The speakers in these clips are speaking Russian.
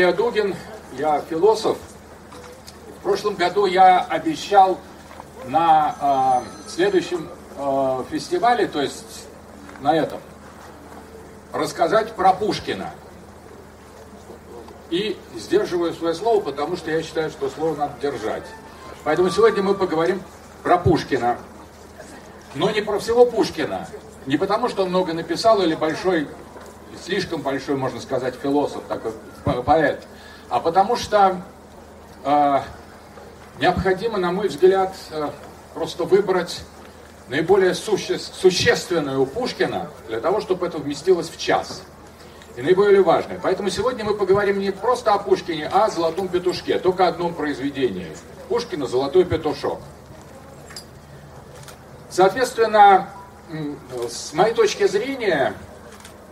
фамилия Дугин, я философ. В прошлом году я обещал на э, следующем э, фестивале, то есть на этом, рассказать про Пушкина. И сдерживаю свое слово, потому что я считаю, что слово надо держать. Поэтому сегодня мы поговорим про Пушкина. Но не про всего Пушкина. Не потому, что он много написал или большой, слишком большой, можно сказать, философ, такой поэт, а потому что э, необходимо, на мой взгляд, э, просто выбрать наиболее суще, существенное у Пушкина для того, чтобы это вместилось в час. И наиболее важное. Поэтому сегодня мы поговорим не просто о Пушкине, а о «Золотом петушке», только одном произведении. Пушкина «Золотой петушок». Соответственно, с моей точки зрения,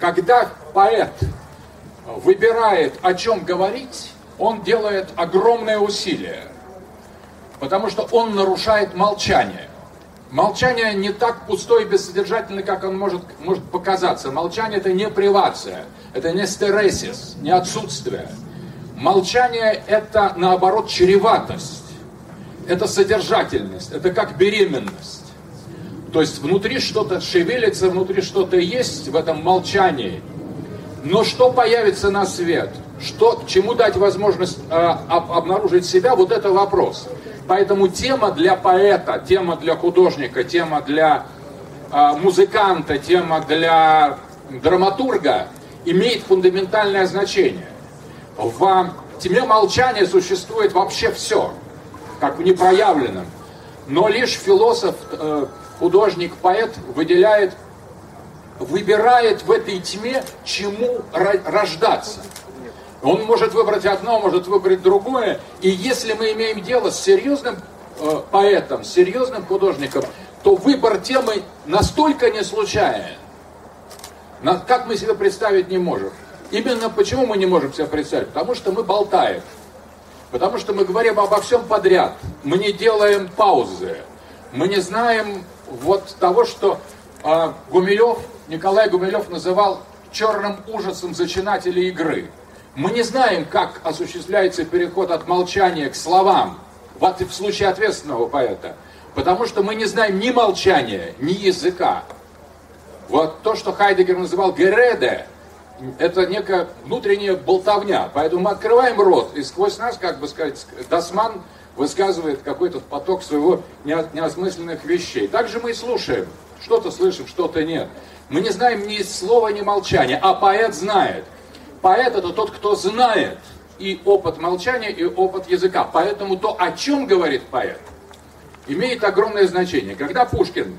когда поэт выбирает, о чем говорить, он делает огромное усилие, потому что он нарушает молчание. Молчание не так пустой и бессодержательно, как он может, может показаться. Молчание это не привация, это не стересис, не отсутствие. Молчание это наоборот чреватость, это содержательность, это как беременность. То есть внутри что-то шевелится, внутри что-то есть в этом молчании. Но что появится на свет? Что, чему дать возможность э, об, обнаружить себя? Вот это вопрос. Поэтому тема для поэта, тема для художника, тема для э, музыканта, тема для драматурга имеет фундаментальное значение. В теме молчания существует вообще все, как в непроявленном. Но лишь философ, э, художник, поэт выделяет, выбирает в этой тьме, чему рождаться. Он может выбрать одно, может выбрать другое. И если мы имеем дело с серьезным э, поэтом, с серьезным художником, то выбор темы настолько не случайен, как мы себе представить не можем. Именно почему мы не можем себе представить? Потому что мы болтаем. Потому что мы говорим обо всем подряд. Мы не делаем паузы. Мы не знаем вот того, что э, Гумилев, Николай Гумилев называл черным ужасом зачинателей игры. Мы не знаем, как осуществляется переход от молчания к словам, в, случае ответственного поэта, потому что мы не знаем ни молчания, ни языка. Вот то, что Хайдегер называл гереде, это некая внутренняя болтовня. Поэтому мы открываем рот, и сквозь нас, как бы сказать, Дасман высказывает какой-то поток своего неосмысленных вещей. Также мы и слушаем. Что-то слышим, что-то нет. Мы не знаем ни слова, ни молчания, а поэт знает. Поэт это тот, кто знает и опыт молчания, и опыт языка. Поэтому то, о чем говорит поэт, имеет огромное значение. Когда Пушкин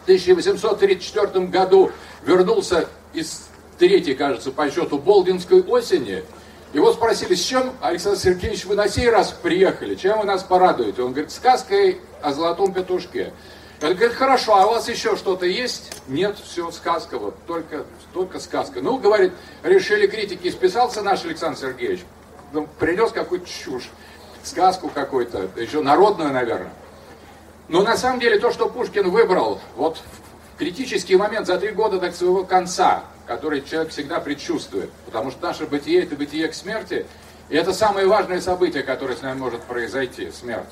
в 1834 году вернулся из третьей, кажется, по счету Болдинской осени, его спросили, с чем, Александр Сергеевич, вы на сей раз приехали, чем вы нас порадуете? Он говорит, сказкой о золотом петушке. Он говорит, хорошо, а у вас еще что-то есть? Нет, все, сказка, вот, только, только сказка. Ну, говорит, решили критики, списался наш Александр Сергеевич, ну, принес какую-то чушь, сказку какую-то, еще народную, наверное. Но на самом деле то, что Пушкин выбрал, вот в критический момент за три года до своего конца, который человек всегда предчувствует. Потому что наше бытие – это бытие к смерти. И это самое важное событие, которое с нами может произойти – смерть.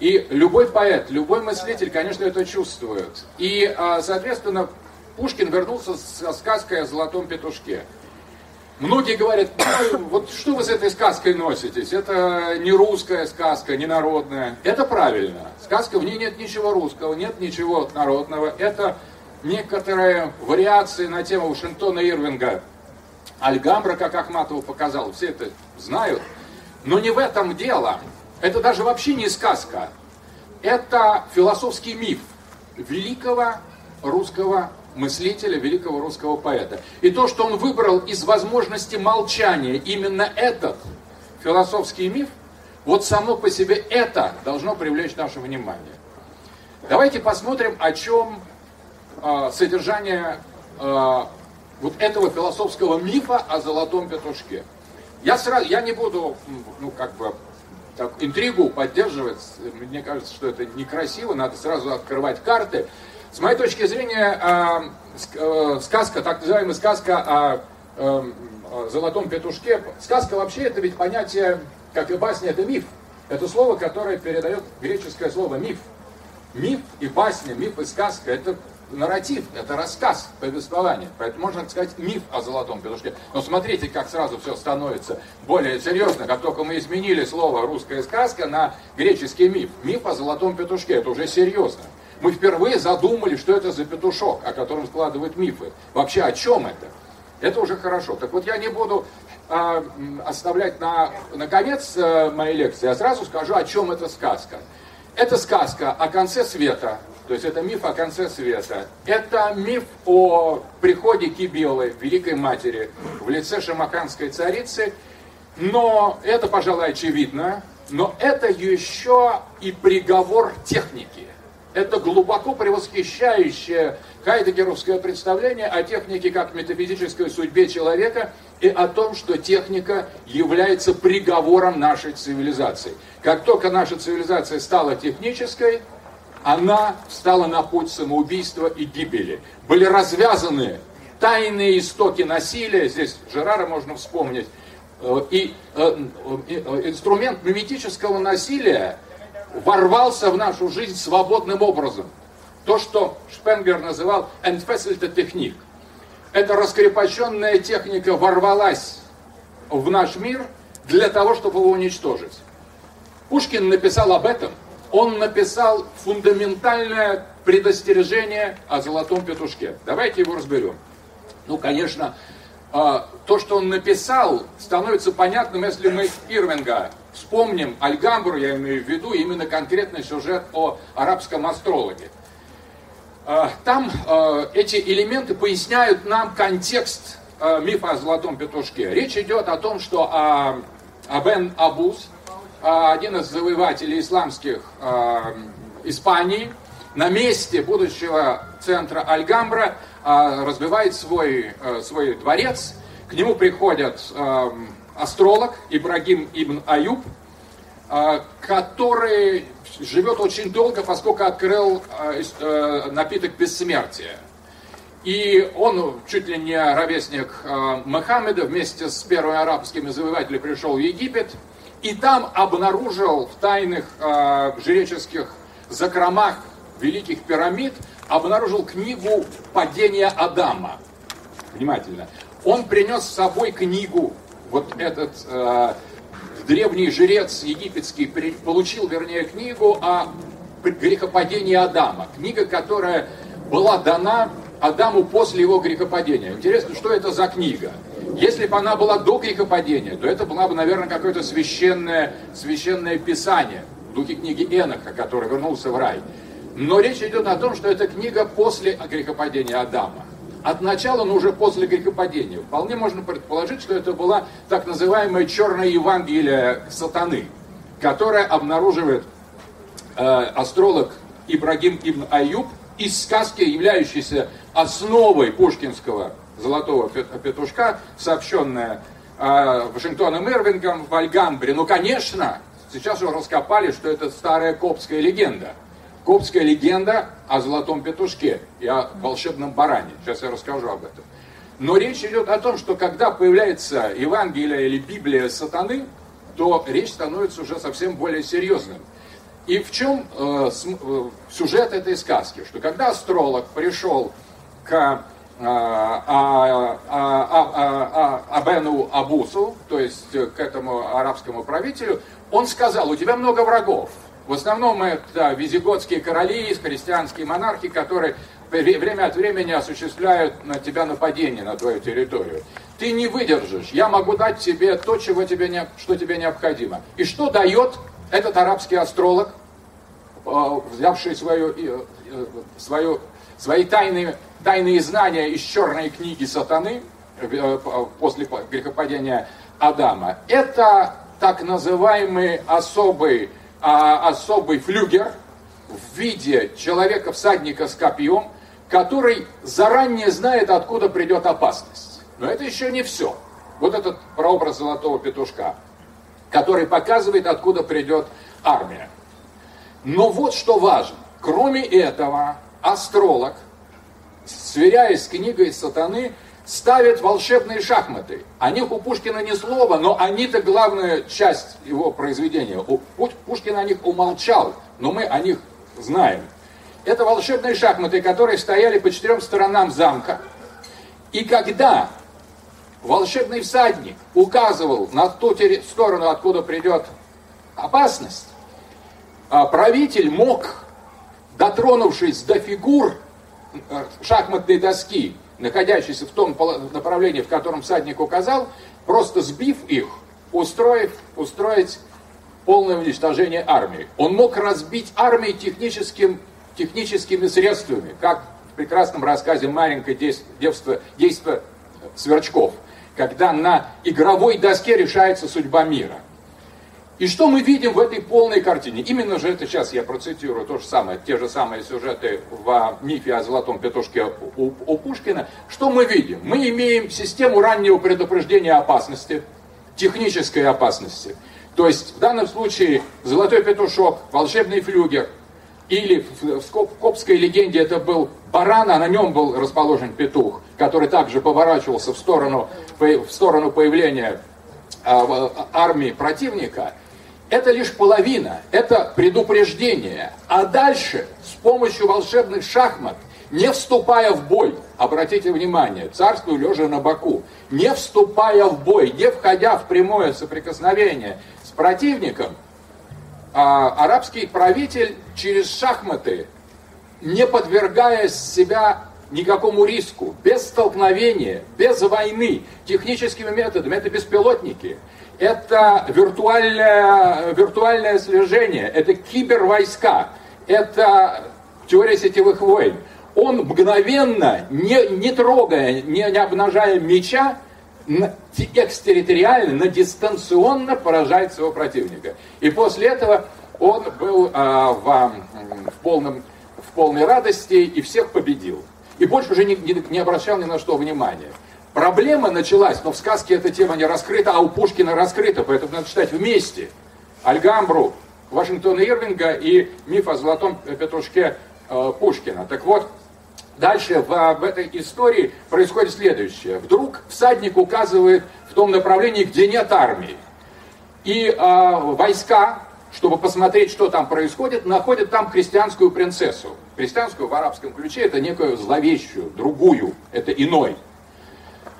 И любой поэт, любой мыслитель, конечно, это чувствует. И, а, соответственно, Пушкин вернулся со сказкой о золотом петушке. Многие говорят, ну, вот что вы с этой сказкой носитесь? Это не русская сказка, не народная. Это правильно. Сказка, в ней нет ничего русского, нет ничего народного. Это некоторые вариации на тему Вашингтона Ирвинга. Альгамбра, как Ахматова показал, все это знают. Но не в этом дело. Это даже вообще не сказка. Это философский миф великого русского мыслителя, великого русского поэта. И то, что он выбрал из возможности молчания именно этот философский миф, вот само по себе это должно привлечь наше внимание. Давайте посмотрим, о чем э, содержание э, вот этого философского мифа о золотом петушке. Я, сразу, я не буду, ну, как бы, так, интригу поддерживать. Мне кажется, что это некрасиво, надо сразу открывать карты. С моей точки зрения, э, сказка, так называемая сказка о э, золотом петушке. Сказка вообще это ведь понятие, как и басня, это миф. Это слово, которое передает греческое слово миф. Миф и басня, миф и сказка – это нарратив, это рассказ, повествование. Поэтому можно сказать миф о золотом петушке. Но смотрите, как сразу все становится более серьезно, как только мы изменили слово русская сказка на греческий миф. Миф о золотом петушке, это уже серьезно. Мы впервые задумали, что это за петушок, о котором складывают мифы. Вообще о чем это? Это уже хорошо. Так вот я не буду э, оставлять на, на конец э, моей лекции, я сразу скажу, о чем эта сказка. Это сказка о конце света, то есть это миф о конце света. Это миф о приходе Кибелы, Великой Матери, в лице шамаханской царицы. Но это, пожалуй, очевидно. Но это еще и приговор техники. Это глубоко превосхищающее хайдегеровское представление о технике как метафизической судьбе человека и о том, что техника является приговором нашей цивилизации. Как только наша цивилизация стала технической, она встала на путь самоубийства и гибели. Были развязаны тайные истоки насилия, здесь Жерара можно вспомнить, э, и э, э, инструмент миметического насилия ворвался в нашу жизнь свободным образом. То, что Шпенгер называл «entfesselte техник». Эта раскрепощенная техника ворвалась в наш мир для того, чтобы его уничтожить. Пушкин написал об этом – он написал фундаментальное предостережение о золотом петушке. Давайте его разберем. Ну, конечно, а, то, что он написал, становится понятным, если мы Ирвинга вспомним, Альгамбру, я имею в виду, именно конкретный сюжет о арабском астрологе. А, там а, эти элементы поясняют нам контекст мифа о золотом петушке. Речь идет о том, что Абен Абус, а, один из завоевателей исламских а, Испании, на месте будущего центра Альгамбра а, разбивает свой, свой дворец. К нему приходит астролог Ибрагим ибн Аюб, который живет очень долго, поскольку открыл напиток бессмертия. И он чуть ли не ровесник Мухаммеда, вместе с первыми арабскими завоевателями пришел в Египет – и там обнаружил в тайных э, жреческих закромах великих пирамид, обнаружил книгу «Падение Адама». Внимательно. Он принес с собой книгу, вот этот э, древний жрец египетский получил, вернее, книгу о грехопадении Адама. Книга, которая была дана Адаму после его грехопадения. Интересно, что это за книга? Если бы она была до грехопадения, то это была бы, наверное, какое-то священное, священное писание в духе книги Эноха, который вернулся в рай. Но речь идет о том, что это книга после грехопадения Адама. От начала, но уже после грехопадения. Вполне можно предположить, что это была так называемая черная Евангелие сатаны, которая обнаруживает э, астролог Ибрагим ибн Аюб из сказки, являющейся основой пушкинского золотого петушка, сообщенная Вашингтоном Ирвингом в Альгамбре. Ну, конечно, сейчас уже раскопали, что это старая коптская легенда. Коптская легенда о золотом петушке и о волшебном баране. Сейчас я расскажу об этом. Но речь идет о том, что когда появляется Евангелие или Библия сатаны, то речь становится уже совсем более серьезным. И в чем э, э, сюжет этой сказки? Что когда астролог пришел к а, а, а, Абену Абусу, то есть к этому арабскому правителю, он сказал, у тебя много врагов. В основном это визиготские короли, христианские монархи, которые время от времени осуществляют на тебя нападение на твою территорию. Ты не выдержишь. Я могу дать тебе то, чего тебе не, что тебе необходимо. И что дает этот арабский астролог, взявший свою, свою, свои тайные тайные знания из черной книги сатаны э, после грехопадения Адама. Это так называемый особый, а, особый флюгер в виде человека-всадника с копьем, который заранее знает, откуда придет опасность. Но это еще не все. Вот этот прообраз золотого петушка, который показывает, откуда придет армия. Но вот что важно. Кроме этого, астролог – сверяясь с книгой сатаны, ставит волшебные шахматы. О них у Пушкина ни слова, но они-то главная часть его произведения. Пушкин о них умолчал, но мы о них знаем. Это волшебные шахматы, которые стояли по четырем сторонам замка. И когда волшебный всадник указывал на ту сторону, откуда придет опасность, а правитель мог, дотронувшись до фигур шахматной доски, находящейся в том направлении, в котором всадник указал, просто сбив их, устроив, устроить полное уничтожение армии. Он мог разбить армию техническим, техническими средствами, как в прекрасном рассказе «Маленькое детство, действо сверчков», когда на игровой доске решается судьба мира. И что мы видим в этой полной картине? Именно же это сейчас я процитирую то же самое, те же самые сюжеты в мифе о золотом петушке у, у Пушкина. Что мы видим? Мы имеем систему раннего предупреждения опасности, технической опасности. То есть в данном случае золотой петушок, волшебный флюгер, или в копской легенде это был баран, а на нем был расположен петух, который также поворачивался в сторону, в сторону появления а, армии противника – это лишь половина, это предупреждение. А дальше, с помощью волшебных шахмат, не вступая в бой, обратите внимание, царствую лежа на боку, не вступая в бой, не входя в прямое соприкосновение с противником, а, арабский правитель через шахматы, не подвергая себя никакому риску, без столкновения, без войны, техническими методами, это беспилотники – это виртуальное, виртуальное слежение, это кибервойска, это теория сетевых войн. Он мгновенно, не, не трогая, не, не обнажая меча, экстерриториально, дистанционно поражает своего противника. И после этого он был а, в, в, полном, в полной радости и всех победил. И больше уже не, не, не обращал ни на что внимания. Проблема началась, но в сказке эта тема не раскрыта, а у Пушкина раскрыта, поэтому надо читать вместе. Альгамбру Вашингтона Ирвинга и миф о золотом петушке э, Пушкина. Так вот, дальше в, в этой истории происходит следующее. Вдруг всадник указывает в том направлении, где нет армии. И э, войска, чтобы посмотреть, что там происходит, находят там христианскую принцессу. Христианскую в арабском ключе это некую зловещую, другую, это иной.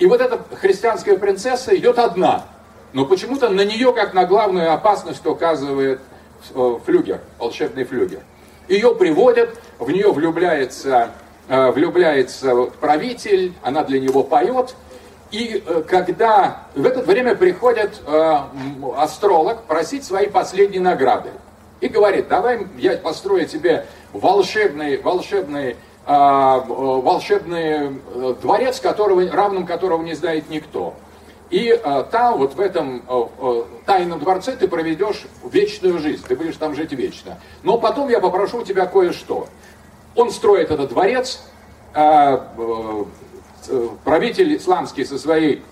И вот эта христианская принцесса идет одна. Но почему-то на нее, как на главную опасность, указывает э, флюгер, волшебный флюгер. Ее приводят, в нее влюбляется, э, влюбляется правитель, она для него поет. И э, когда в это время приходит астролог просить свои последние награды. И говорит, давай я построю тебе волшебный, волшебный волшебный э, дворец, которого, равным которого не знает никто. И а, там, вот в этом а, тайном дворце ты проведешь вечную жизнь, ты будешь там жить вечно. Но потом я попрошу у тебя кое-что. Он строит этот дворец, а, правитель исламский со своей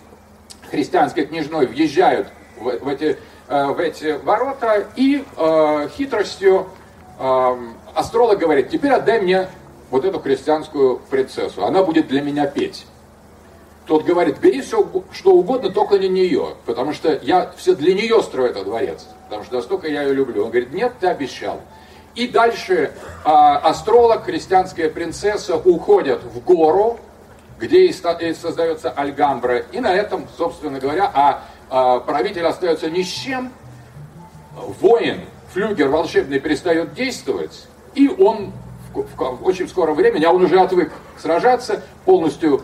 христианской княжной въезжают в, эти, в эти ворота и э, хитростью э, астролог говорит, теперь отдай мне вот эту христианскую принцессу, она будет для меня петь. Тот говорит, бери все, что угодно, только не нее, потому что я все для нее строю этот дворец, потому что настолько я ее люблю. Он говорит, нет, ты обещал. И дальше а, астролог, христианская принцесса уходят в гору, где и создается Альгамбра, и на этом, собственно говоря, а, а правитель остается ни с чем, воин, флюгер волшебный перестает действовать, и он в очень скором времени, а он уже отвык сражаться, полностью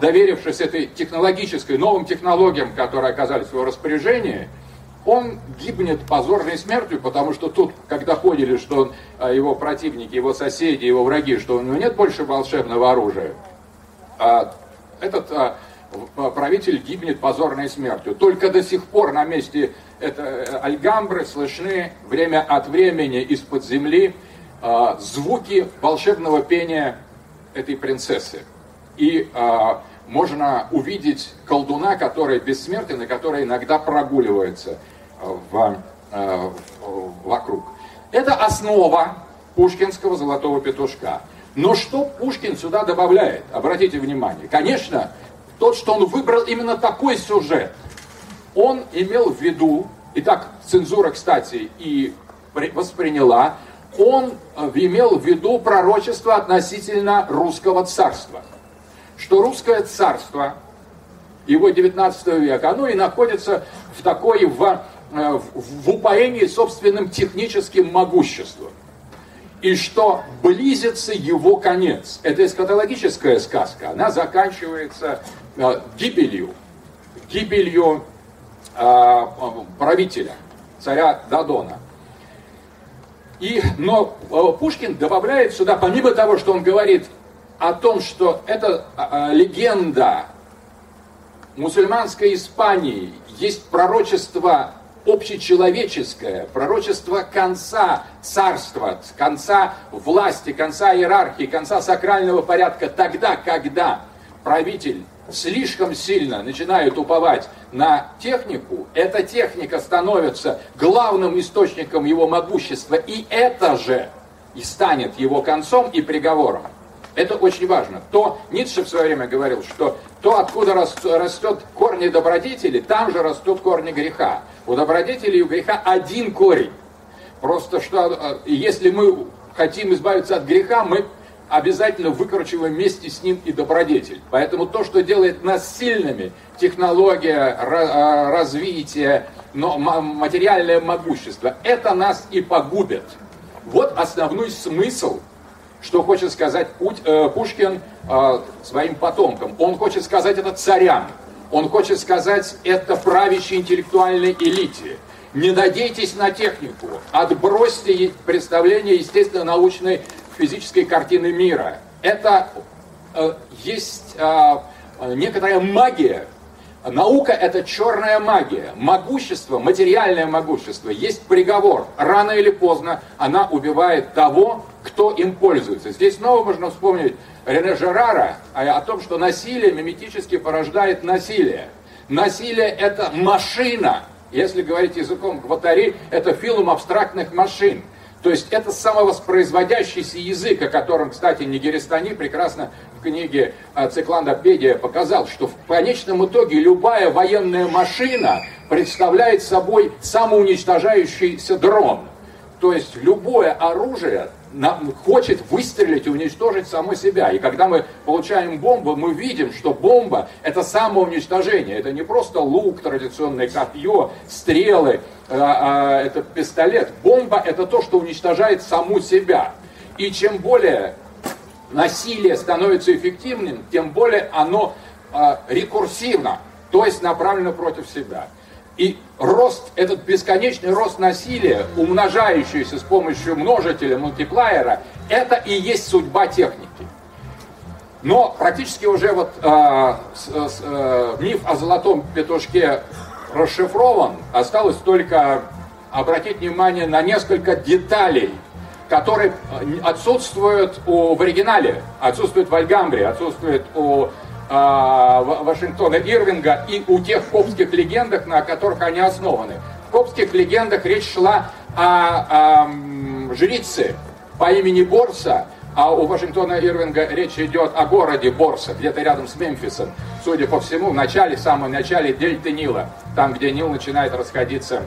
доверившись этой технологической, новым технологиям, которые оказались в его распоряжении, он гибнет позорной смертью, потому что тут, когда поняли, что он, а, его противники, его соседи, его враги, что у него нет больше волшебного оружия, а, этот а, правитель гибнет позорной смертью. Только до сих пор на месте это, э, Альгамбры слышны время от времени из-под земли а, звуки волшебного пения этой принцессы. И а, можно увидеть колдуна, который бессмертен и который иногда прогуливается а, в, а, вокруг. Это основа пушкинского золотого петушка. Но что Пушкин сюда добавляет? Обратите внимание. Конечно, тот, что он выбрал именно такой сюжет. Он имел в виду, и так цензура, кстати, и восприняла, он э, имел в виду пророчество относительно русского царства. Что русское царство, его 19 века, оно и находится в такой, в, э, в упоении собственным техническим могуществом. И что близится его конец. Это эскатологическая сказка. Она заканчивается э, гибелью, гибелью правителя, царя Дадона. И, но э, Пушкин добавляет сюда, помимо того, что он говорит о том, что это э, легенда мусульманской Испании, есть пророчество общечеловеческое, пророчество конца царства, конца власти, конца иерархии, конца сакрального порядка тогда, когда правитель слишком сильно начинают уповать на технику, эта техника становится главным источником его могущества, и это же и станет его концом и приговором. Это очень важно. То Ницше в свое время говорил, что то, откуда растет корни добродетели, там же растут корни греха. У добродетели и у греха один корень. Просто что, э, если мы хотим избавиться от греха, мы обязательно выкручиваем вместе с ним и добродетель. Поэтому то, что делает нас сильными, технология, а, развитие, но материальное могущество, это нас и погубит. Вот основной смысл, что хочет сказать э, Пушкин э, своим потомкам. Он хочет сказать это царям. Он хочет сказать это правящей интеллектуальной элите. Не надейтесь на технику, отбросьте представление естественно-научной физической картины мира. Это э, есть э, некоторая магия. Наука – это черная магия. Могущество, материальное могущество, есть приговор. Рано или поздно она убивает того, кто им пользуется. Здесь снова можно вспомнить Рене Жерара о том, что насилие миметически порождает насилие. Насилие – это машина. Если говорить языком Гватари, это филум абстрактных машин. То есть это самовоспроизводящийся язык, о котором, кстати, Нигеристани прекрасно в книге э, Цикландопедия показал, что в конечном итоге любая военная машина представляет собой самоуничтожающийся дрон. То есть любое оружие хочет выстрелить и уничтожить само себя. И когда мы получаем бомбу, мы видим, что бомба – это самоуничтожение. Это не просто лук, традиционное копье, стрелы, а, а, это пистолет. Бомба – это то, что уничтожает саму себя. И чем более насилие становится эффективным, тем более оно а, рекурсивно, то есть направлено против себя. И рост, этот бесконечный рост насилия, умножающийся с помощью множителя, мультиплеера, это и есть судьба техники. Но практически уже вот э, с, с, э, миф о золотом петушке расшифрован, осталось только обратить внимание на несколько деталей, которые отсутствуют у, в оригинале, отсутствуют в Альгамбре, отсутствуют у а, Вашингтона Ирвинга и у тех коптских легендах, на которых они основаны. В коптских легендах речь шла о, о жрице по имени Борса, а у Вашингтона Ирвинга речь идет о городе Борса, где-то рядом с Мемфисом. Судя по всему, в начале, в самом начале дельты Нила, там, где Нил начинает расходиться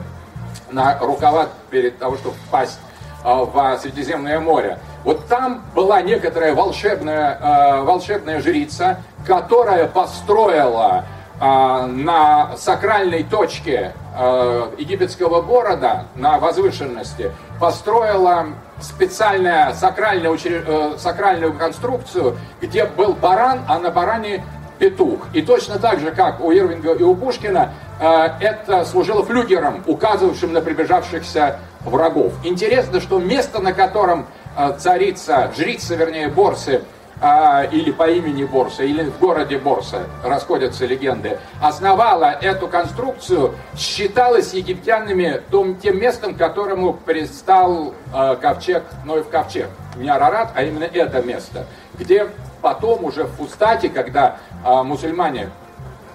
на рукава перед того, чтобы впасть а, в Средиземное море. Вот там была некоторая волшебная, а, волшебная жрица, которая построила а, на сакральной точке а, египетского города, на возвышенности, построила специальную сакральную, учрежд... Э, сакральную конструкцию, где был баран, а на баране петух. И точно так же, как у Ирвинга и у Пушкина, э, это служило флюгером, указывавшим на приближавшихся врагов. Интересно, что место, на котором э, царица, жрица, вернее, Борсы, а, или по имени Борса, или в городе Борса, расходятся легенды, основала эту конструкцию, считалась египтянами том, тем местом, которому пристал э, ковчег, Ноев ковчег. Не Арарат, а именно это место, где потом уже в Фустате, когда э, мусульмане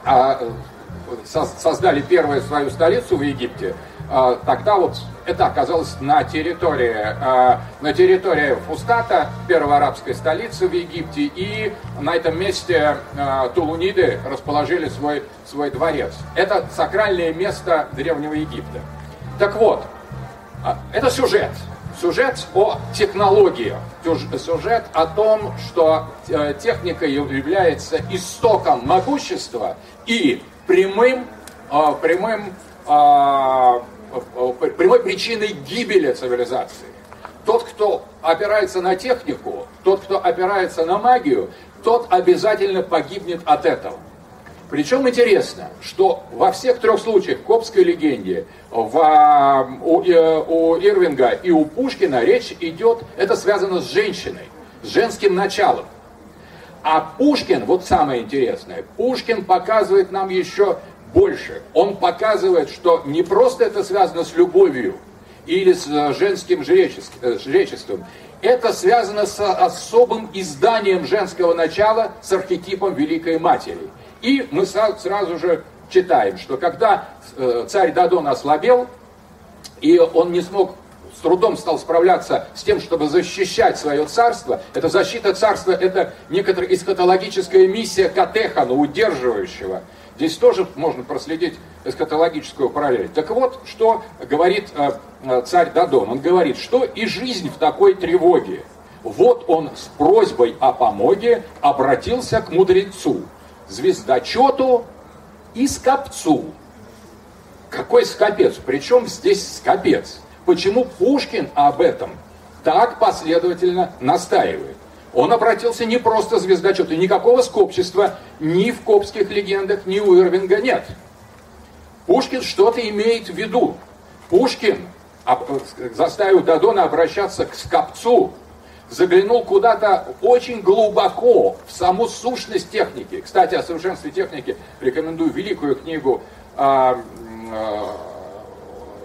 э, создали первую свою столицу в Египте, тогда вот это оказалось на территории, э, на территории Фустата, первой арабской столицы в Египте, и на этом месте э, Тулуниды расположили свой, свой дворец. Это сакральное место Древнего Египта. Так вот, это сюжет. Сюжет о технологии, сюжет о том, что э, техника является истоком могущества и прямым, э, прямым а, прямой причиной гибели цивилизации. Тот, кто опирается на технику, тот, кто опирается на магию, тот обязательно погибнет от этого. Причем интересно, что во всех трех случаях в Копской легенде, в, у, э, у Ирвинга и у Пушкина речь идет, это связано с женщиной, с женским началом. А Пушкин, вот самое интересное, Пушкин показывает нам еще больше. Он показывает, что не просто это связано с любовью или с э, женским э, жречеством, это связано с особым изданием женского начала, с архетипом Великой Матери. И мы сразу же читаем, что когда э, царь Дадон ослабел, и он не смог с трудом стал справляться с тем, чтобы защищать свое царство. Это защита царства, это некоторая эсхатологическая миссия Катехана, удерживающего Здесь тоже можно проследить эскатологическую параллель. Так вот, что говорит э, э, царь Дадон? Он говорит, что и жизнь в такой тревоге. Вот он с просьбой о помоге обратился к мудрецу, звездочету и скопцу. Какой скопец? Причем здесь скопец? Почему Пушкин об этом так последовательно настаивает? Он обратился не просто звездочету, никакого скопчества ни в копских легендах, ни у Ирвинга нет. Пушкин что-то имеет в виду. Пушкин заставил Дадона обращаться к скопцу, заглянул куда-то очень глубоко в саму сущность техники. Кстати, о совершенстве техники рекомендую великую книгу э,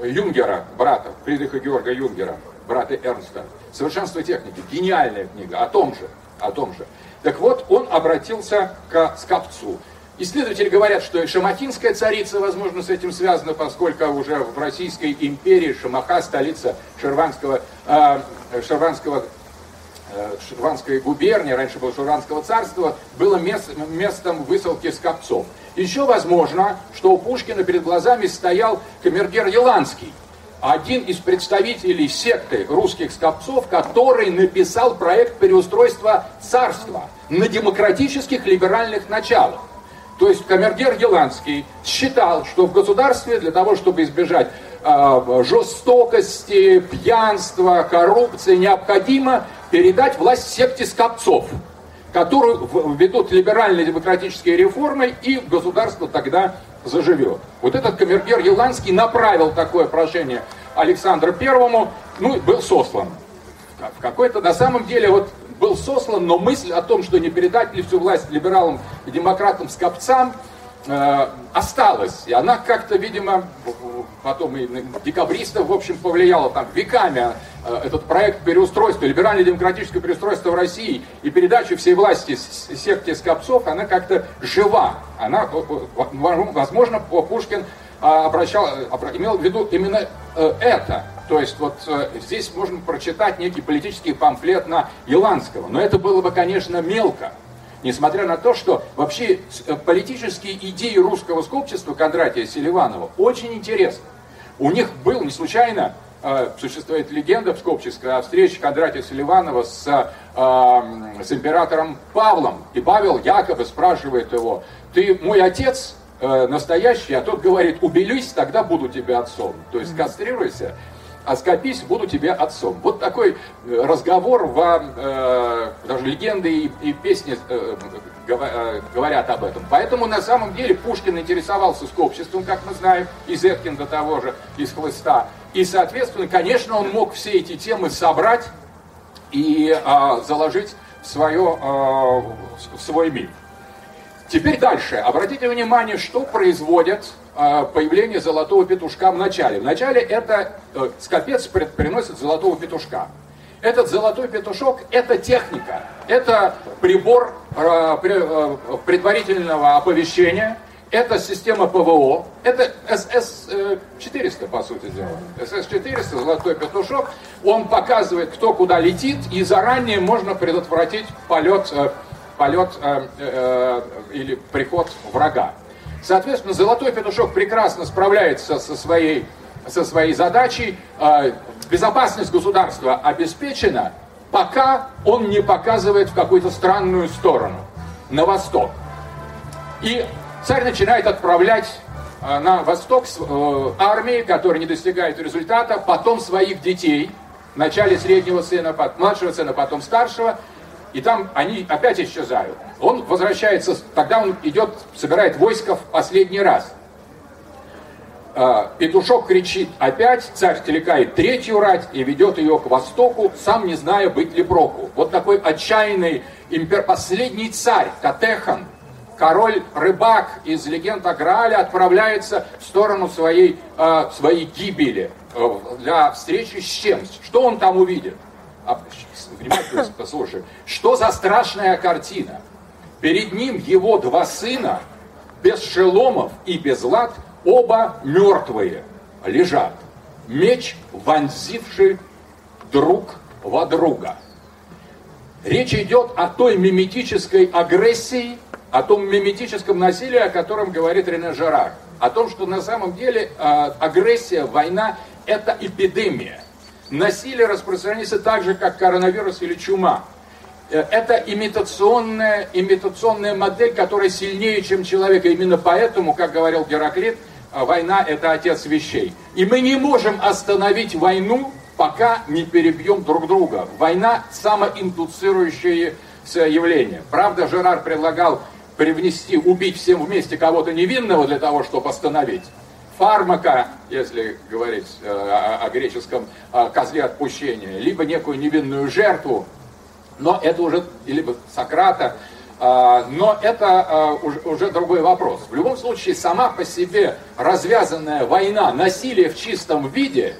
э, Юнгера, брата, Фридриха Георга Юнгера, брата Эрнста. «Совершенство техники». Гениальная книга о том же. О том же. Так вот, он обратился к Скопцу. Исследователи говорят, что и шамахинская царица, возможно, с этим связана, поскольку уже в Российской империи Шамаха, столица Шерванского, э, Шерванского э, Шерванской губернии, раньше было Шерванского царства, было мест, местом высылки скопцов. Еще возможно, что у Пушкина перед глазами стоял камергер Еланский, один из представителей секты русских скопцов, который написал проект переустройства царства на демократических либеральных началах. То есть камергер Еланский считал, что в государстве для того, чтобы избежать э, жестокости, пьянства, коррупции, необходимо передать власть секте скопцов, которую ведут либеральные демократические реформы, и государство тогда заживет. Вот этот камергер Еланский направил такое прошение Александру Первому, ну, был сослан. В какой-то, на самом деле, вот был сослан, но мысль о том, что не передать ли всю власть либералам и демократам скопцам, э, осталась. И она как-то, видимо, потом и декабристов, в общем, повлияла там веками э, этот проект переустройства, либерально-демократическое переустройство в России и передача всей власти секте скопцов, она как-то жива. Она, возможно, Пушкин а, обращал, имел в виду именно э, это. То есть вот э, здесь можно прочитать некий политический памфлет на Еланского. Но это было бы, конечно, мелко. Несмотря на то, что вообще э, политические идеи русского скопчества Кондратия Селиванова очень интересны. У них был не случайно существует легенда псковческая о встрече Кондратия Селиванова с, э, с императором Павлом. И Павел якобы спрашивает его, ты мой отец? э, настоящий, а тот говорит, убелись, тогда буду тебе отцом. То есть кастрируйся, а скопись, буду тебе отцом. Вот такой э, разговор вам, э, даже легенды и, и песни э, э, говорят об этом. Поэтому на самом деле Пушкин интересовался скопчеством, как мы знаем, из Эткинда того же, из Хлыста. И, соответственно, конечно, он мог все эти темы собрать и э, заложить в, свое, э, в свой миф. Теперь дальше. Обратите внимание, что производит э, появление золотого петушка в начале. В начале это э, скопец приносит золотого петушка. Этот золотой петушок – это техника, это прибор э, предварительного оповещения, Это система ПВО, это СС-400, по сути дела. СС-400, золотой петушок, он показывает, кто куда летит, и заранее можно предотвратить полет, э, полет э, э, или приход врага. Соответственно, золотой петушок прекрасно справляется со своей, со своей задачей. Безопасность государства обеспечена, пока он не показывает в какую-то странную сторону, на восток. И царь начинает отправлять э, на восток э, армии, которые не достигают результата, потом своих детей, вначале среднего сына, младшего сына, потом старшего, и там они опять исчезают. Он возвращается, тогда он идет, собирает войско в последний раз. Э, петушок кричит опять, царь телекает третью рать и ведет ее к востоку, сам не зная, быть ли проку. Вот такой отчаянный импер... последний царь, Катехан, король-рыбак из легенд о Граале отправляется в сторону своей, э, своей гибели э, для встречи с чем? Что он там увидит? А, внимательно послушай. Что за страшная картина? Перед ним его два сына, без шеломов и без лад, оба мертвые, лежат. Меч, вонзивший друг во друга. Речь идет о той миметической агрессии, о том миметическом насилии, о котором говорит Рене Жерар. О том, что на самом деле э, агрессия, война – это эпидемия. Насилие распространяется так же, как коронавирус или чума. Э, это имитационная, имитационная модель, которая сильнее, чем человек. Именно поэтому, как говорил Гераклит, э, война – это отец вещей. И мы не можем остановить войну, пока не перебьем друг друга. Война – самоиндуцирующее явление. Правда, Жерар предлагал привнести, убить всем вместе кого-то невинного для того, чтобы остановить. Фармака, если говорить э, о, о греческом э, козле отпущения, либо некую невинную жертву, но это уже, либо Сократа, э, но это уже, другой вопрос. В любом случае, сама по себе развязанная война, насилие в чистом виде,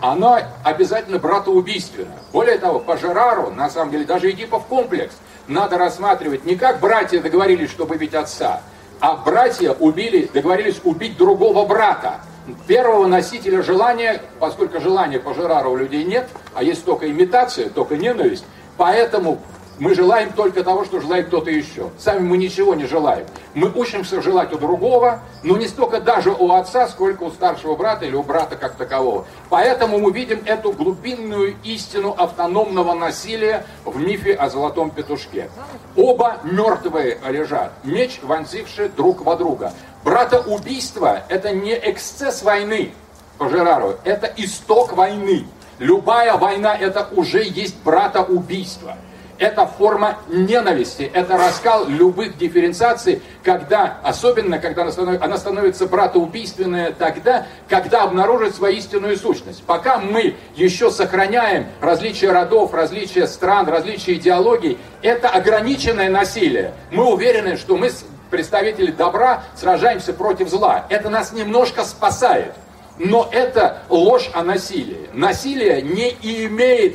она обязательно братоубийственна. Более того, по Жерару, на самом деле, даже Эдипов комплекс – надо рассматривать не как братья договорились, чтобы убить отца, а братья убили, договорились убить другого брата. Первого носителя желания, поскольку желания по у людей нет, а есть только имитация, только ненависть, поэтому мы желаем только того, что желает кто-то еще. Сами мы ничего не желаем. Мы учимся желать у другого, но не столько даже у отца, сколько у старшего брата или у брата как такового. Поэтому мы видим эту глубинную истину автономного насилия в мифе о золотом петушке. Оба мертвые лежат, меч вонзивший друг во друга. Братоубийство – это не эксцесс войны по Жерару, это исток войны. Любая война – это уже есть братоубийство это форма ненависти, это раскал любых дифференциаций, когда, особенно когда она становится, она становится братоубийственная тогда, когда обнаружит свою истинную сущность. Пока мы еще сохраняем различия родов, различия стран, различия идеологий, это ограниченное насилие. Мы уверены, что мы, представители добра, сражаемся против зла. Это нас немножко спасает. Но это ложь о насилии. Насилие не имеет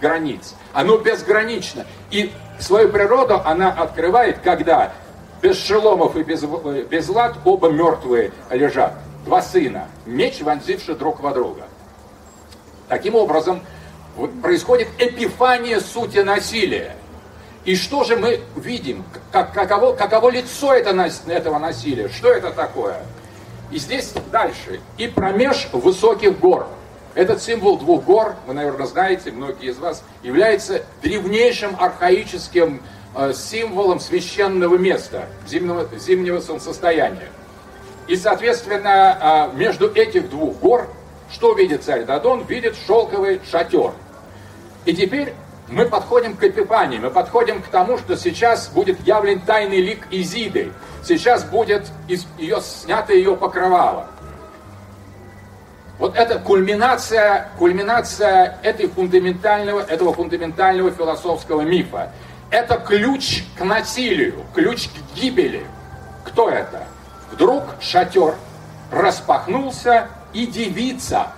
границ. Оно безгранично. И свою природу она открывает, когда без шеломов и без, без лад оба мертвые лежат. Два сына, меч вонзивший друг во друга. Таким образом, происходит эпифания сути насилия. И что же мы видим? Как, каково, каково лицо это, этого насилия? Что это такое? И здесь дальше. И промеж высоких гор. Этот символ двух гор, вы, наверное, знаете, многие из вас, является древнейшим архаическим э, символом священного места, зимнего, зимнего солнцестояния. И, соответственно, э, между этих двух гор, что видит царь Дадон? Видит шелковый шатер. И теперь мы подходим к Эпифании, мы подходим к тому, что сейчас будет явлен тайный лик Изиды, сейчас будет из ее, снято ее покрывало. Вот это кульминация, кульминация этой фундаментального, этого фундаментального философского мифа. Это ключ к насилию, ключ к гибели. Кто это? Вдруг шатер распахнулся, и девица,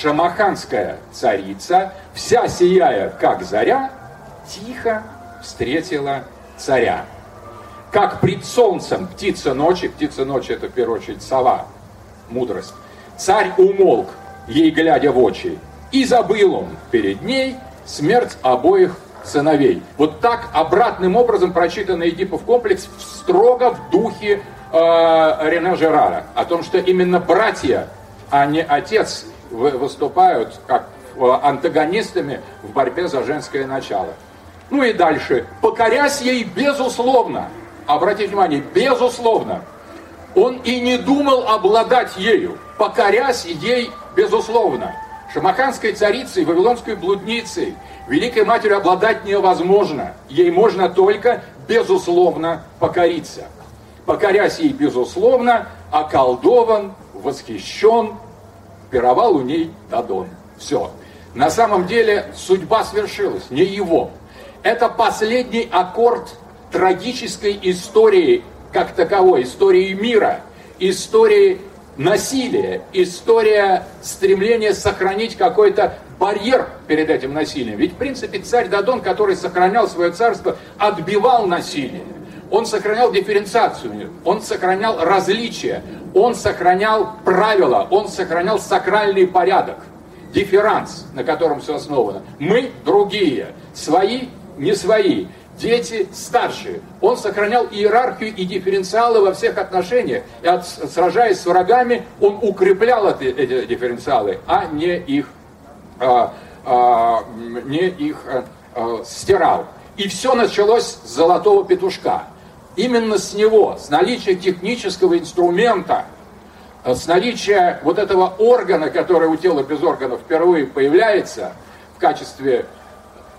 шамаханская царица, вся сияя, как заря, тихо встретила царя. как пред солнцем птица ночи, птица ночи это в первую очередь сова, мудрость. Царь умолк, ей глядя в очи, и забыл он перед ней смерть обоих сыновей. Вот так обратным образом прочитан Эдипов комплекс строго в духе э, Рене Жерара. О том, что именно братья, а не отец выступают как э, антагонистами в борьбе за женское начало. Ну и дальше. Покорясь ей безусловно, обратите внимание, безусловно, он и не думал обладать ею, покорясь ей безусловно. Шамаханской царицей, вавилонской блудницей, великой матерью обладать невозможно. Ей можно только безусловно покориться. Покорясь ей безусловно, околдован, восхищен, пировал у ней Дадон. Все. На самом деле судьба свершилась, не его. Это последний аккорд трагической истории как таковой, истории мира, истории насилия, история стремления сохранить какой-то барьер перед этим насилием. Ведь, в принципе, царь Дадон, который сохранял свое царство, отбивал насилие. Он сохранял дифференциацию, он сохранял различия, он сохранял правила, он сохранял сакральный порядок, дифферанс, на котором все основано. Мы другие, свои, не свои дети старшие. Он сохранял иерархию и дифференциалы во всех отношениях. И от, сражаясь с врагами, он укреплял эти, эти дифференциалы, а не их, а, а, не их а, а, стирал. И все началось с золотого петушка. Именно с него, с наличия технического инструмента, с наличия вот этого органа, который у тела без органов впервые появляется в качестве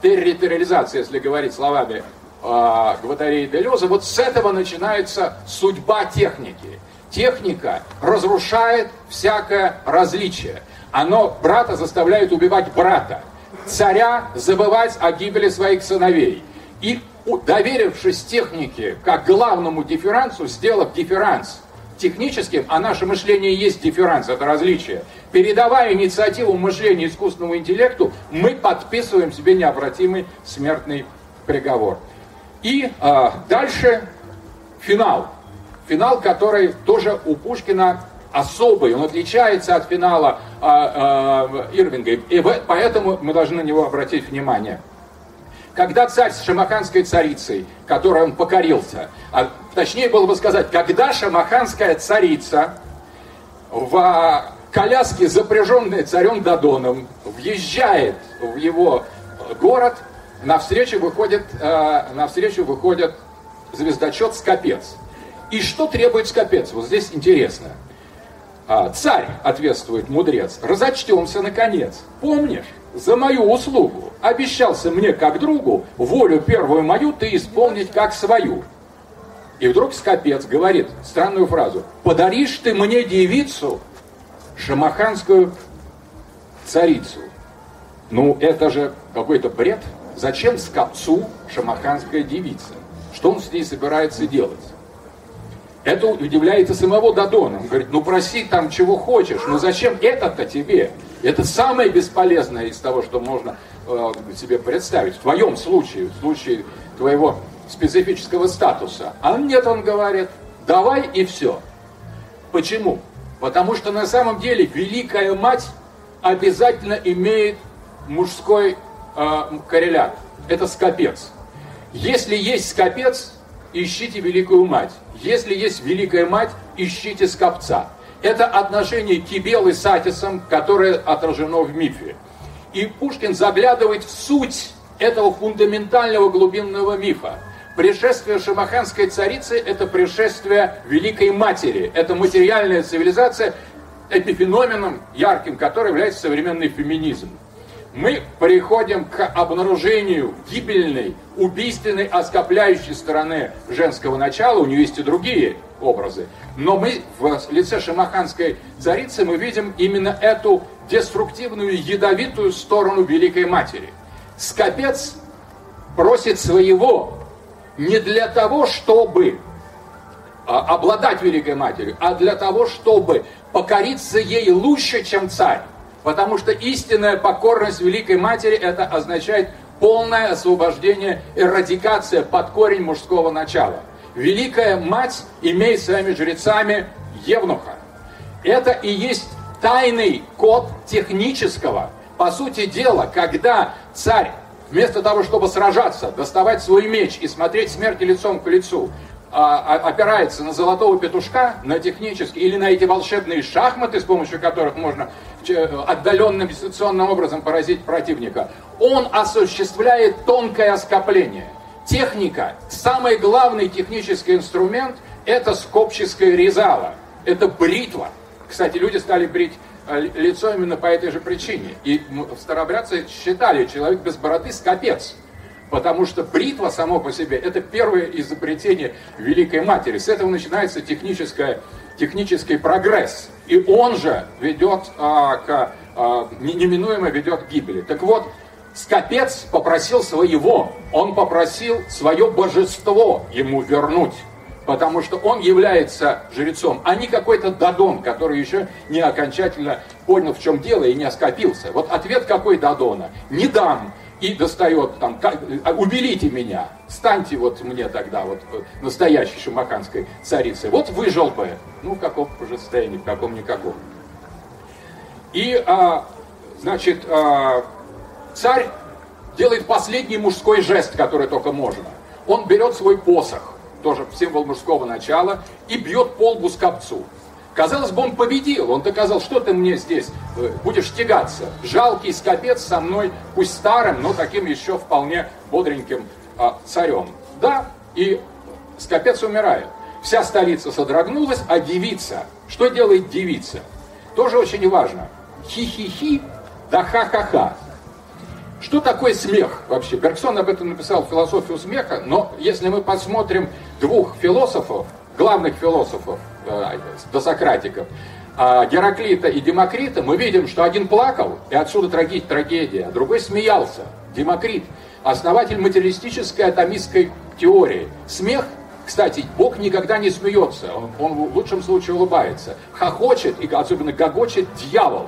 территориализация, если говорить словами э, Гватареи Делеза, вот с этого начинается судьба техники. Техника разрушает всякое различие. Оно брата заставляет убивать брата, царя забывать о гибели своих сыновей. И доверившись технике как главному дифферансу, сделав дифферанс техническим, а наше мышление есть дифферанс, это различие. Передавая инициативу мышления искусственному интеллекту, мы подписываем себе необратимый смертный приговор. И э, дальше финал. Финал, который тоже у Пушкина особый, он отличается от финала э, э, Ирвинга, и поэтому мы должны на него обратить внимание. Когда царь с шамаханской царицей, которой он покорился, а точнее было бы сказать, когда шамаханская царица в коляске, запряженной царем Дадоном, въезжает в его город, навстречу выходит, э, навстречу выходит звездочет Скопец. И что требует Скопец? Вот здесь интересно. А, царь, ответствует мудрец, разочтемся наконец. Помнишь, за мою услугу обещался мне как другу волю первую мою ты исполнить как свою. И вдруг Скопец говорит странную фразу. Подаришь ты мне девицу, шамаханскую царицу. Ну, это же какой-то бред. Зачем Скопцу шамаханская девица? Что он с ней собирается делать? Это удивляет и самого Дадона. Он говорит, ну проси там чего хочешь, но зачем это-то тебе? Это самое бесполезное из того, что можно э, себе представить. В твоем случае, в случае твоего специфического статуса. А нет, он говорит, давай и все. Почему? Потому что на самом деле Великая Мать обязательно имеет мужской э, коррелят. Это скопец. Если есть скопец, ищите Великую Мать. Если есть Великая Мать, ищите скопца. Это отношение Кибелы с Атисом, которое отражено в мифе. И Пушкин заглядывает в суть этого фундаментального глубинного мифа. Пришествие шамаханской царицы – это пришествие Великой Матери. Это материальная цивилизация, эпифеноменом ярким, который является современный феминизм мы приходим к обнаружению гибельной, убийственной, оскопляющей стороны женского начала. У нее есть и другие образы. Но мы в лице шамаханской царицы мы видим именно эту деструктивную, ядовитую сторону Великой Матери. Скопец просит своего не для того, чтобы а, обладать Великой Матерью, а для того, чтобы покориться ей лучше, чем царь. Потому что истинная покорность Великой Матери это означает полное освобождение, эрадикация под корень мужского начала. Великая Мать имеет своими жрецами Евнуха. Это и есть тайный код технического. По сути дела, когда царь вместо того, чтобы сражаться, доставать свой меч и смотреть смерти лицом к лицу, опирается на золотого петушка, на технические, или на эти волшебные шахматы, с помощью которых можно отдаленным дистанционным образом поразить противника, он осуществляет тонкое оскопление. Техника, самый главный технический инструмент, это скопческое резало, это бритва. Кстати, люди стали брить э, лицо именно по этой же причине. И старобрядцы считали, человек без бороды скопец. Потому что бритва само по себе это первое изобретение Великой Матери. С этого начинается техническое, технический прогресс. И он же ведет а, к, а, неминуемо ведет к гибели. Так вот, Скопец попросил своего, он попросил свое божество ему вернуть потому что он является жрецом, а не какой-то Дадон, который еще не окончательно понял, в чем дело и не оскопился. Вот ответ какой Дадона? Не дам и достает там, «А, уберите меня, станьте вот мне тогда вот э, настоящей шамаханской царицей. Вот выжил бы, ну в каком же состоянии, в каком никаком. И, а, значит, а, царь делает последний мужской жест, который только можно. Он берет свой посох, тоже символ мужского начала, и бьет полбу скопцу. Казалось бы, он победил, он доказал, что ты мне здесь э, будешь тягаться. Жалкий скопец со мной, пусть старым, но таким еще вполне бодреньким а, царем. Да, и скопец умирает. Вся столица содрогнулась, а девица, что делает девица? Тоже очень важно. Хи-хи-хи, да ха-ха-ха. Что такое смех вообще? Бергсон об этом написал философию смеха, но если мы посмотрим двух философов, главных философов, э, досократиков, э, Гераклита и Демокрита, мы видим, что один плакал, и отсюда трагедия, а другой смеялся. Демокрит, основатель материалистической атомистской теории. Смех кстати, Бог никогда не смеется, он, он в лучшем случае улыбается. Хохочет, и особенно гогочет дьявол.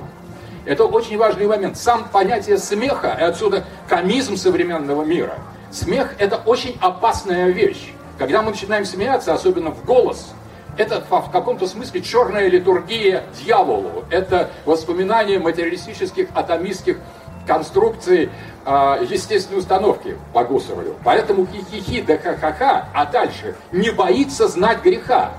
Это очень важный момент. Сам понятие смеха, и отсюда комизм современного мира. Смех – это очень опасная вещь. Когда мы начинаем смеяться, особенно в голос, это в каком-то смысле черная литургия дьяволу. Это воспоминание материалистических, атомистских конструкций э, естественной установки по Гусару. Поэтому хихихи да ха-ха-ха, а дальше не боится знать греха.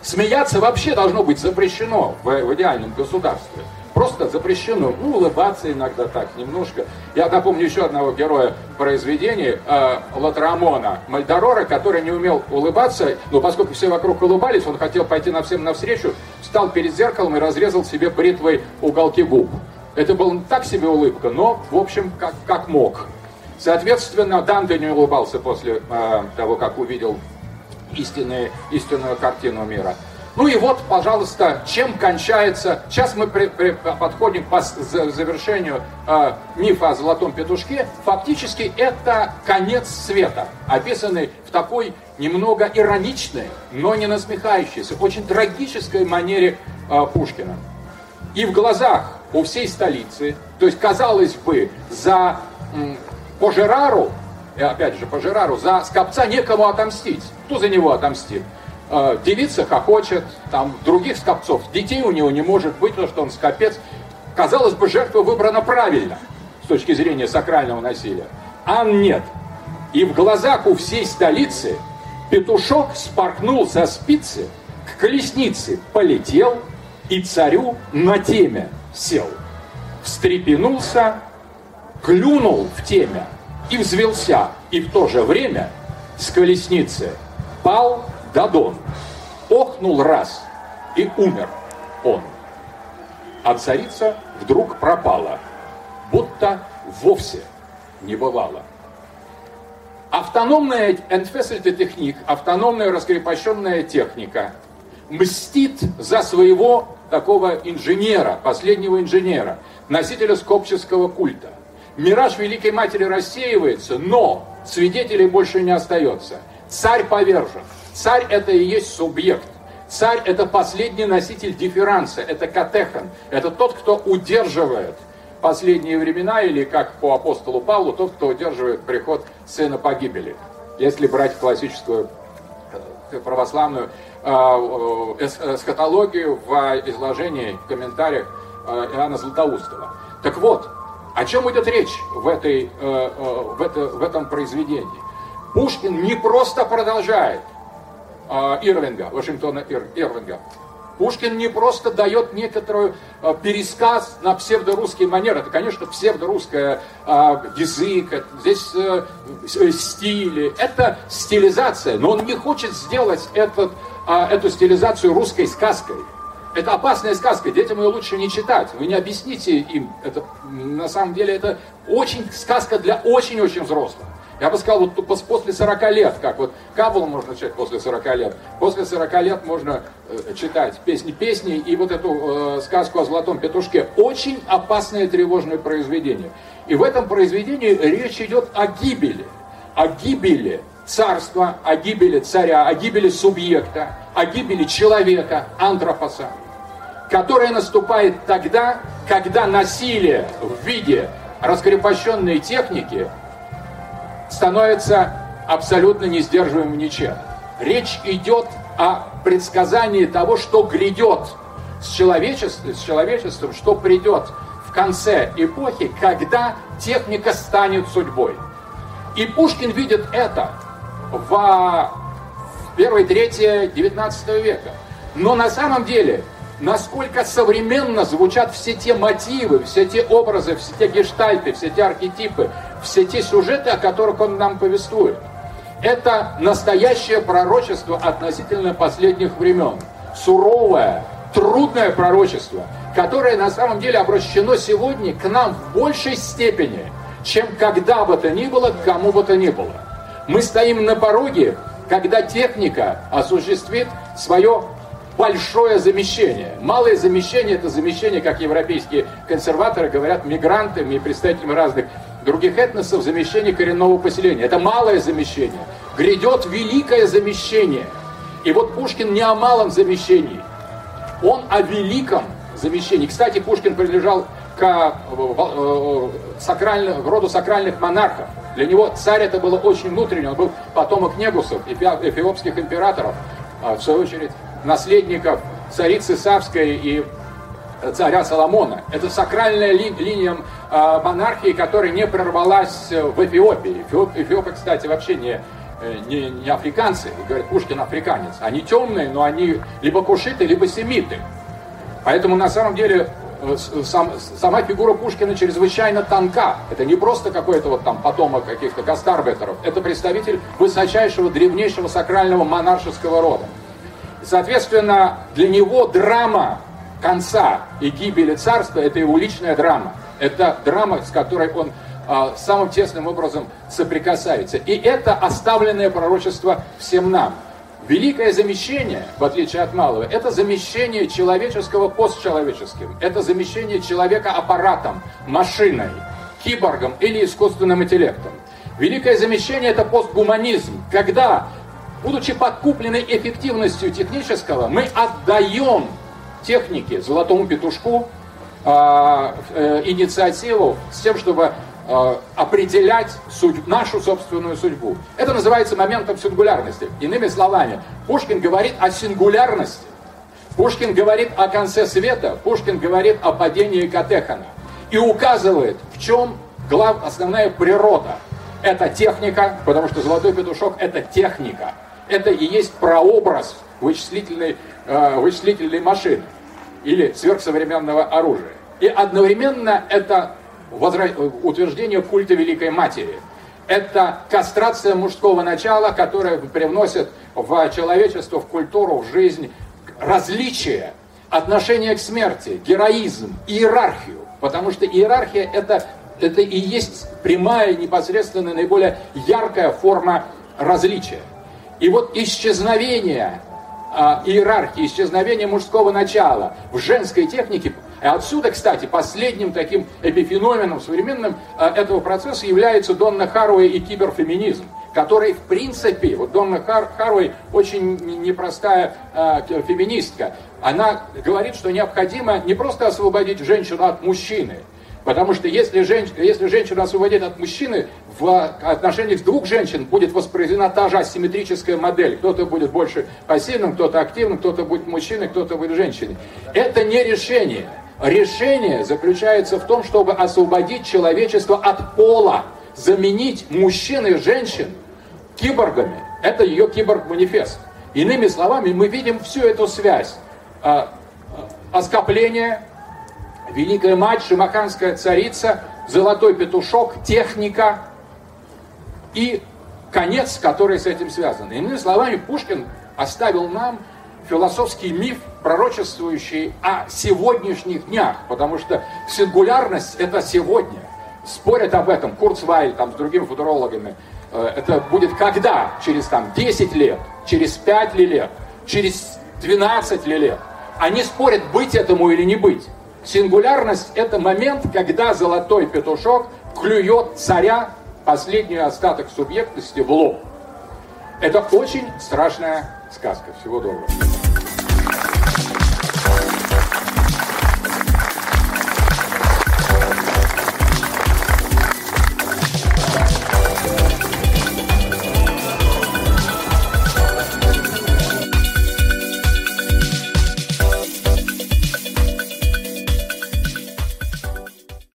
Смеяться вообще должно быть запрещено в, в идеальном государстве просто запрещено, ну, улыбаться иногда так немножко. Я напомню еще одного героя произведения, э, Латрамона Мальдорора, который не умел улыбаться, но поскольку все вокруг улыбались, он хотел пойти на всем навстречу, встал перед зеркалом и разрезал себе бритвой уголки губ. Это была так себе улыбка, но, в общем, как, как мог. Соответственно, Данте не улыбался после э, того, как увидел истинные, истинную картину мира. Ну и вот, пожалуйста, чем кончается... Сейчас мы при, при, подходим по завершению э, мифа о золотом петушке. Фактически это конец света, описанный в такой немного ироничной, но не насмехающейся, очень трагической манере э, Пушкина. И в глазах у всей столицы, то есть, казалось бы, за м, Пожерару, и опять же, Пожерару, за Скопца некому отомстить. Кто за него отомстит? Э, девица хохочет, там других скопцов, детей у него не может быть, потому что он скопец. Казалось бы, жертва выбрана правильно с точки зрения сакрального насилия. А нет. И в глазах у всей столицы петушок споркнул со спицы, к колеснице полетел и царю на теме сел. Встрепенулся, клюнул в темя и взвелся, и в то же время с колесницы пал Дадон охнул раз и умер он. А царица вдруг пропала, будто вовсе не бывало. Автономная entfesselte техник, автономная раскрепощенная техника мстит за своего такого инженера, последнего инженера, носителя скопческого культа. Мираж Великой Матери рассеивается, но свидетелей больше не остается. Царь повержен. Царь это и есть субъект. Царь это последний носитель дифферанса, это катехан, это тот, кто удерживает последние времена, или как по апостолу Павлу, тот, кто удерживает приход сына погибели. Если брать классическую, православную эсхатологию в изложении, в комментариях Иоанна Златоустова. Так вот, о чем идет речь в, этой, в, это, в этом произведении? Пушкин не просто продолжает Ирвинга, Вашингтона Ир, Ирвинга, Пушкин не просто дает некоторую э, пересказ на псевдорусский манер. Это, конечно, псевдорусский э, язык, здесь э, стили. Это стилизация, но он не хочет сделать этот, э, эту стилизацию русской сказкой. Это опасная сказка, детям ее лучше не читать. Вы не объясните им. Это, на самом деле это очень сказка для очень-очень взрослых. Я бы сказал, вот после 40 лет, как вот Кабулу можно читать после 40 лет, после 40 лет можно э, читать песни-песни и вот эту э, сказку о золотом петушке. Очень опасное тревожное произведение. И в этом произведении речь идет о гибели. О гибели царства, о гибели царя, о гибели субъекта, о гибели человека, антропоса, которая наступает тогда, когда насилие в виде раскрепощенной техники становится абсолютно несдерживаемым ничем. Речь идет о предсказании того, что грядет с человечеством, с человечеством, что придет в конце эпохи, когда техника станет судьбой. И Пушкин видит это в первой трети 19 века. Но на самом деле, насколько современно звучат все те мотивы, все те образы, все те гештальты, все те архетипы, все те сюжеты, о которых он нам повествует. Это настоящее пророчество относительно последних времен. Суровое, трудное пророчество, которое на самом деле обращено сегодня к нам в большей степени, чем когда бы то ни было, кому бы то ни было. Мы стоим на пороге, когда техника осуществит свое большое замещение. Малое замещение – это замещение, как европейские консерваторы говорят, мигрантами и представителями разных других этносов замещение коренного поселения. Это малое замещение. Грядет великое замещение. И вот Пушкин не о малом замещении. Он о великом замещении. Кстати, Пушкин принадлежал к э, э, сакральным, роду сакральных монархов. Для него царь это было очень внутренне. Он был потомок негусов, эфиопских императоров. А, в свою очередь, наследников царицы Савской и царя Соломона. Это сакральная ли, линия э, монархии, которая не прорвалась в Эфиопии. Эфиоп, Эфиопы, кстати, вообще не, э, не, не африканцы. Говорят, Пушкин африканец. Они темные, но они либо кушиты, либо семиты. Поэтому на самом деле э, сам, сама фигура Пушкина чрезвычайно тонка. Это не просто какой-то вот там потомок каких-то гастарбетеров. Это представитель высочайшего, древнейшего сакрального монаршеского рода. Соответственно, для него драма конца и гибели царства, это его личная драма. Это драма, с которой он а, самым тесным образом соприкасается. И это оставленное пророчество всем нам. Великое замещение, в отличие от малого, это замещение человеческого постчеловеческим. Это замещение человека аппаратом, машиной, киборгом или искусственным интеллектом. Великое замещение – это постгуманизм, когда, будучи подкуплены эффективностью технического, мы отдаем техники, золотому петушку, э, э, инициативу с тем, чтобы э, определять судь, нашу собственную судьбу. Это называется моментом сингулярности. Иными словами, Пушкин говорит о сингулярности. Пушкин говорит о конце света, Пушкин говорит о падении Катехана. И указывает, в чем глав, основная природа. Это техника, потому что золотой петушок это техника. Это и есть прообраз вычислительной, э, вычислительной машины или сверхсовременного оружия. И одновременно это утверждение культа Великой Матери. Это кастрация мужского начала, которая привносит в человечество, в культуру, в жизнь различия, отношение к смерти, героизм, иерархию. Потому что иерархия это, это и есть прямая, непосредственно наиболее яркая форма различия. И вот исчезновение а, иерархии, исчезновения мужского начала в женской технике. И отсюда, кстати, последним таким эпифеноменом современным а, этого процесса является Донна Харуэй и киберфеминизм, который, в принципе, вот Донна Хар, Харуэй очень непростая а, феминистка, она говорит, что необходимо не просто освободить женщину от мужчины, Потому что если, женщ... если женщина освободит от мужчины, в отношениях двух женщин будет воспроизведена та же асимметрическая модель. Кто-то будет больше пассивным, кто-то активным, кто-то будет мужчиной, кто-то будет женщиной. Это не решение. Решение заключается в том, чтобы освободить человечество от пола, заменить мужчин и женщин киборгами. Это ее киборг-манифест. Иными словами, мы видим всю эту связь. А, а, оскопление, Великая Мать, Шимаханская царица, Золотой петушок, техника и конец, который с этим связан. Иными словами, Пушкин оставил нам философский миф, пророчествующий о сегодняшних днях, потому что сингулярность – это сегодня. Спорят об этом Курцвайль там, с другими футурологами. Э, это будет когда? Через там, 10 лет, через 5 лет, через 12 лет. Они спорят, быть этому или не быть. Сингулярность – это момент, когда золотой петушок клюет царя, последний остаток субъектности, в лоб. Это очень страшная сказка. Всего доброго.